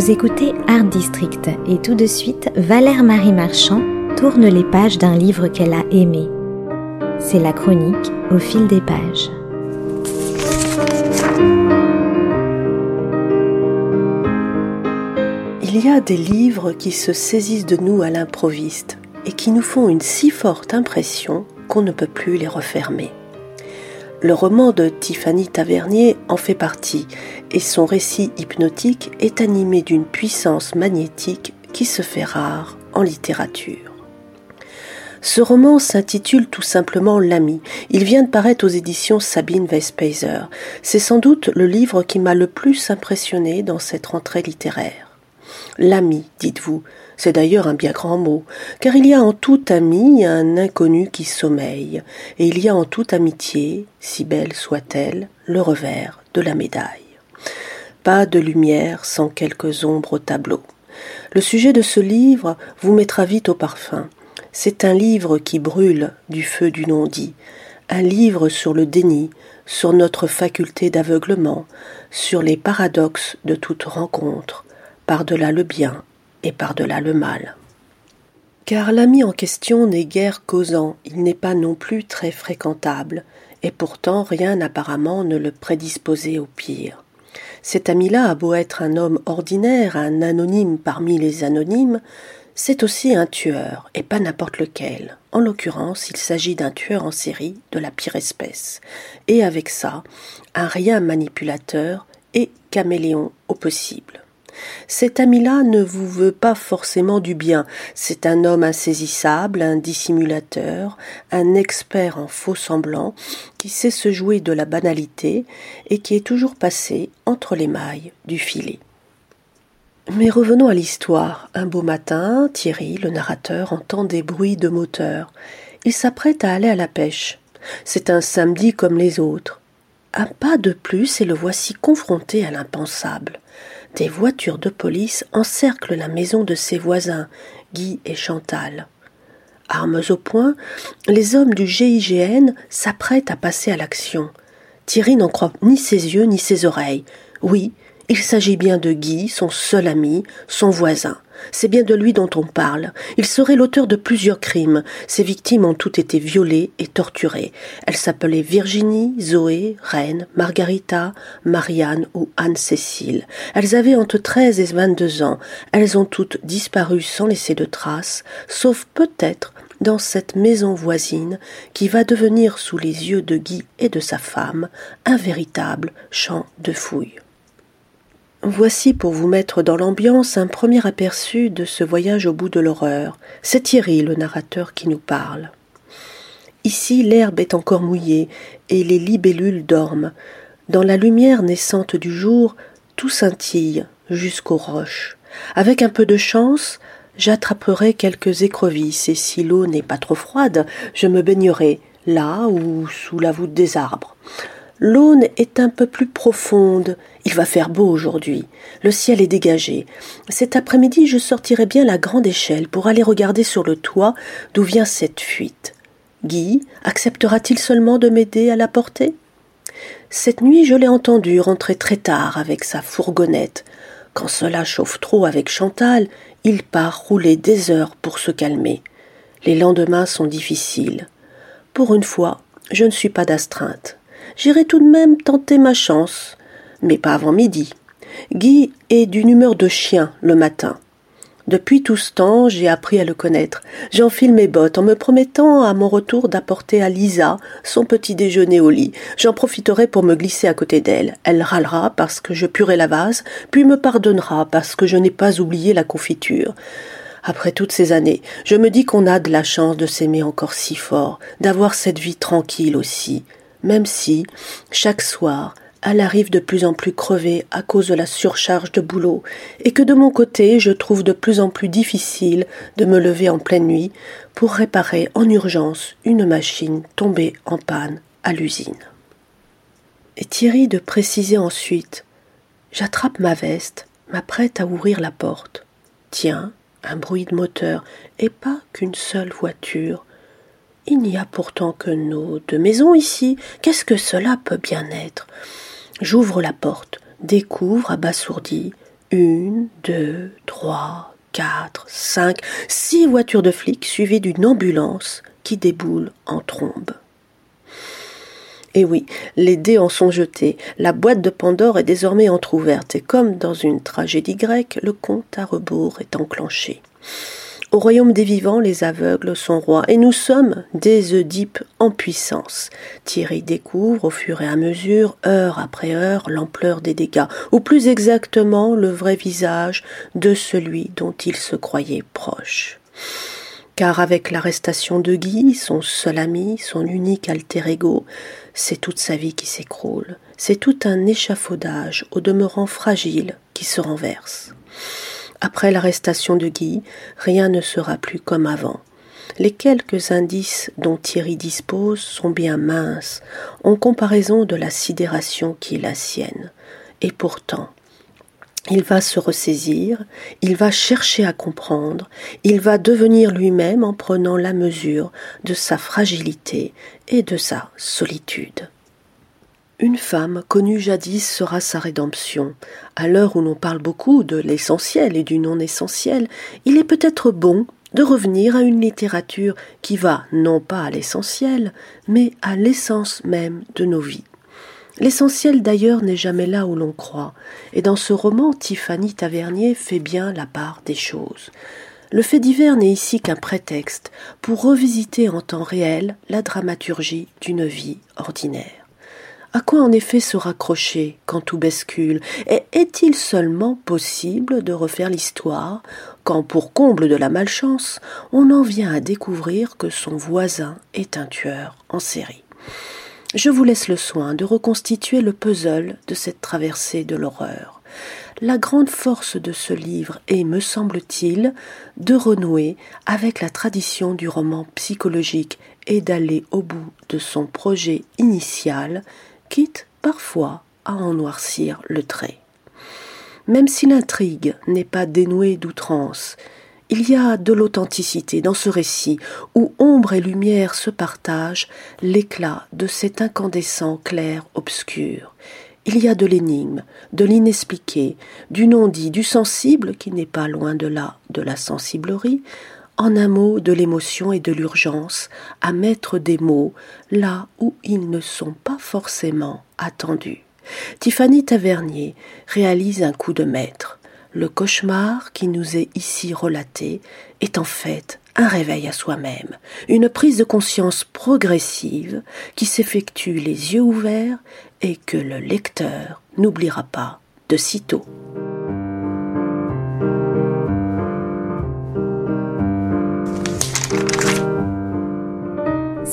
Vous écoutez Art District et tout de suite, Valère Marie Marchand tourne les pages d'un livre qu'elle a aimé. C'est la chronique au fil des pages. Il y a des livres qui se saisissent de nous à l'improviste et qui nous font une si forte impression qu'on ne peut plus les refermer. Le roman de Tiffany Tavernier en fait partie, et son récit hypnotique est animé d'une puissance magnétique qui se fait rare en littérature. Ce roman s'intitule tout simplement L'ami. Il vient de paraître aux éditions Sabine Westpazer. C'est sans doute le livre qui m'a le plus impressionné dans cette rentrée littéraire. L'ami, dites-vous, c'est d'ailleurs un bien grand mot, car il y a en tout ami un inconnu qui sommeille, et il y a en toute amitié, si belle soit-elle, le revers de la médaille. Pas de lumière sans quelques ombres au tableau. Le sujet de ce livre vous mettra vite au parfum. C'est un livre qui brûle du feu du non-dit, un livre sur le déni, sur notre faculté d'aveuglement, sur les paradoxes de toute rencontre, par-delà le bien et par-delà le mal. Car l'ami en question n'est guère causant, il n'est pas non plus très fréquentable, et pourtant rien apparemment ne le prédisposait au pire. Cet ami-là a beau être un homme ordinaire, un anonyme parmi les anonymes, c'est aussi un tueur, et pas n'importe lequel. En l'occurrence, il s'agit d'un tueur en série de la pire espèce, et avec ça, un rien manipulateur et caméléon au possible. Cet ami-là ne vous veut pas forcément du bien. C'est un homme insaisissable, un dissimulateur, un expert en faux semblants, qui sait se jouer de la banalité et qui est toujours passé entre les mailles du filet. Mais revenons à l'histoire. Un beau matin, Thierry, le narrateur, entend des bruits de moteur. Il s'apprête à aller à la pêche. C'est un samedi comme les autres. Un pas de plus et le voici confronté à l'impensable. Des voitures de police encerclent la maison de ses voisins, Guy et Chantal. Armes au poing, les hommes du GIGN s'apprêtent à passer à l'action. Thierry n'en croit ni ses yeux ni ses oreilles. Oui, il s'agit bien de Guy, son seul ami, son voisin. C'est bien de lui dont on parle. Il serait l'auteur de plusieurs crimes. Ses victimes ont toutes été violées et torturées. Elles s'appelaient Virginie, Zoé, Reine, Margarita, Marianne ou Anne-Cécile. Elles avaient entre treize et vingt-deux ans. Elles ont toutes disparu sans laisser de traces, sauf peut-être dans cette maison voisine qui va devenir sous les yeux de Guy et de sa femme un véritable champ de fouilles. Voici pour vous mettre dans l'ambiance un premier aperçu de ce voyage au bout de l'horreur. C'est Thierry, le narrateur, qui nous parle. Ici l'herbe est encore mouillée et les libellules dorment. Dans la lumière naissante du jour, tout scintille jusqu'aux roches. Avec un peu de chance, j'attraperai quelques écrevisses et si l'eau n'est pas trop froide, je me baignerai là ou sous la voûte des arbres. L'aune est un peu plus profonde. Il va faire beau aujourd'hui. Le ciel est dégagé. Cet après-midi, je sortirai bien la grande échelle pour aller regarder sur le toit d'où vient cette fuite. Guy acceptera-t-il seulement de m'aider à la porter? Cette nuit, je l'ai entendu rentrer très tard avec sa fourgonnette. Quand cela chauffe trop avec Chantal, il part rouler des heures pour se calmer. Les lendemains sont difficiles. Pour une fois, je ne suis pas d'astreinte j'irai tout de même tenter ma chance, mais pas avant midi. Guy est d'une humeur de chien le matin. Depuis tout ce temps, j'ai appris à le connaître. J'enfile mes bottes en me promettant à mon retour d'apporter à Lisa son petit déjeuner au lit. J'en profiterai pour me glisser à côté d'elle. Elle râlera parce que je puerai la vase, puis me pardonnera parce que je n'ai pas oublié la confiture. Après toutes ces années, je me dis qu'on a de la chance de s'aimer encore si fort, d'avoir cette vie tranquille aussi même si, chaque soir, elle arrive de plus en plus crevée à cause de la surcharge de boulot, et que de mon côté je trouve de plus en plus difficile de me lever en pleine nuit pour réparer en urgence une machine tombée en panne à l'usine. Et Thierry de préciser ensuite J'attrape ma veste, m'apprête à ouvrir la porte. Tiens, un bruit de moteur, et pas qu'une seule voiture, il n'y a pourtant que nos deux maisons ici. Qu'est-ce que cela peut bien être? J'ouvre la porte, découvre, abasourdi, Une, deux, trois, quatre, cinq, six voitures de flics suivies d'une ambulance qui déboule en trombe. Et oui, les dés en sont jetés, la boîte de Pandore est désormais entr'ouverte, et comme dans une tragédie grecque, le compte à rebours est enclenché. Au royaume des vivants, les aveugles sont rois, et nous sommes des Oedipes en puissance. Thierry découvre au fur et à mesure, heure après heure, l'ampleur des dégâts, ou plus exactement le vrai visage de celui dont il se croyait proche. Car avec l'arrestation de Guy, son seul ami, son unique alter ego, c'est toute sa vie qui s'écroule, c'est tout un échafaudage au demeurant fragile qui se renverse. Après l'arrestation de Guy, rien ne sera plus comme avant. Les quelques indices dont Thierry dispose sont bien minces en comparaison de la sidération qui est la sienne. Et pourtant, il va se ressaisir, il va chercher à comprendre, il va devenir lui-même en prenant la mesure de sa fragilité et de sa solitude. Une femme connue jadis sera sa rédemption. À l'heure où l'on parle beaucoup de l'essentiel et du non essentiel, il est peut-être bon de revenir à une littérature qui va non pas à l'essentiel, mais à l'essence même de nos vies. L'essentiel d'ailleurs n'est jamais là où l'on croit, et dans ce roman Tiffany Tavernier fait bien la part des choses. Le fait divers n'est ici qu'un prétexte pour revisiter en temps réel la dramaturgie d'une vie ordinaire. À quoi en effet se raccrocher quand tout bascule? Et est-il seulement possible de refaire l'histoire quand, pour comble de la malchance, on en vient à découvrir que son voisin est un tueur en série? Je vous laisse le soin de reconstituer le puzzle de cette traversée de l'horreur. La grande force de ce livre est, me semble-t-il, de renouer avec la tradition du roman psychologique et d'aller au bout de son projet initial quitte parfois à en noircir le trait. Même si l'intrigue n'est pas dénouée d'outrance, il y a de l'authenticité dans ce récit où ombre et lumière se partagent l'éclat de cet incandescent clair-obscur. Il y a de l'énigme, de l'inexpliqué, du non-dit, du sensible qui n'est pas loin de là de la sensiblerie, en un mot de l'émotion et de l'urgence à mettre des mots là où ils ne sont pas forcément attendus. Tiffany Tavernier réalise un coup de maître. Le cauchemar qui nous est ici relaté est en fait un réveil à soi-même, une prise de conscience progressive qui s'effectue les yeux ouverts et que le lecteur n'oubliera pas de sitôt.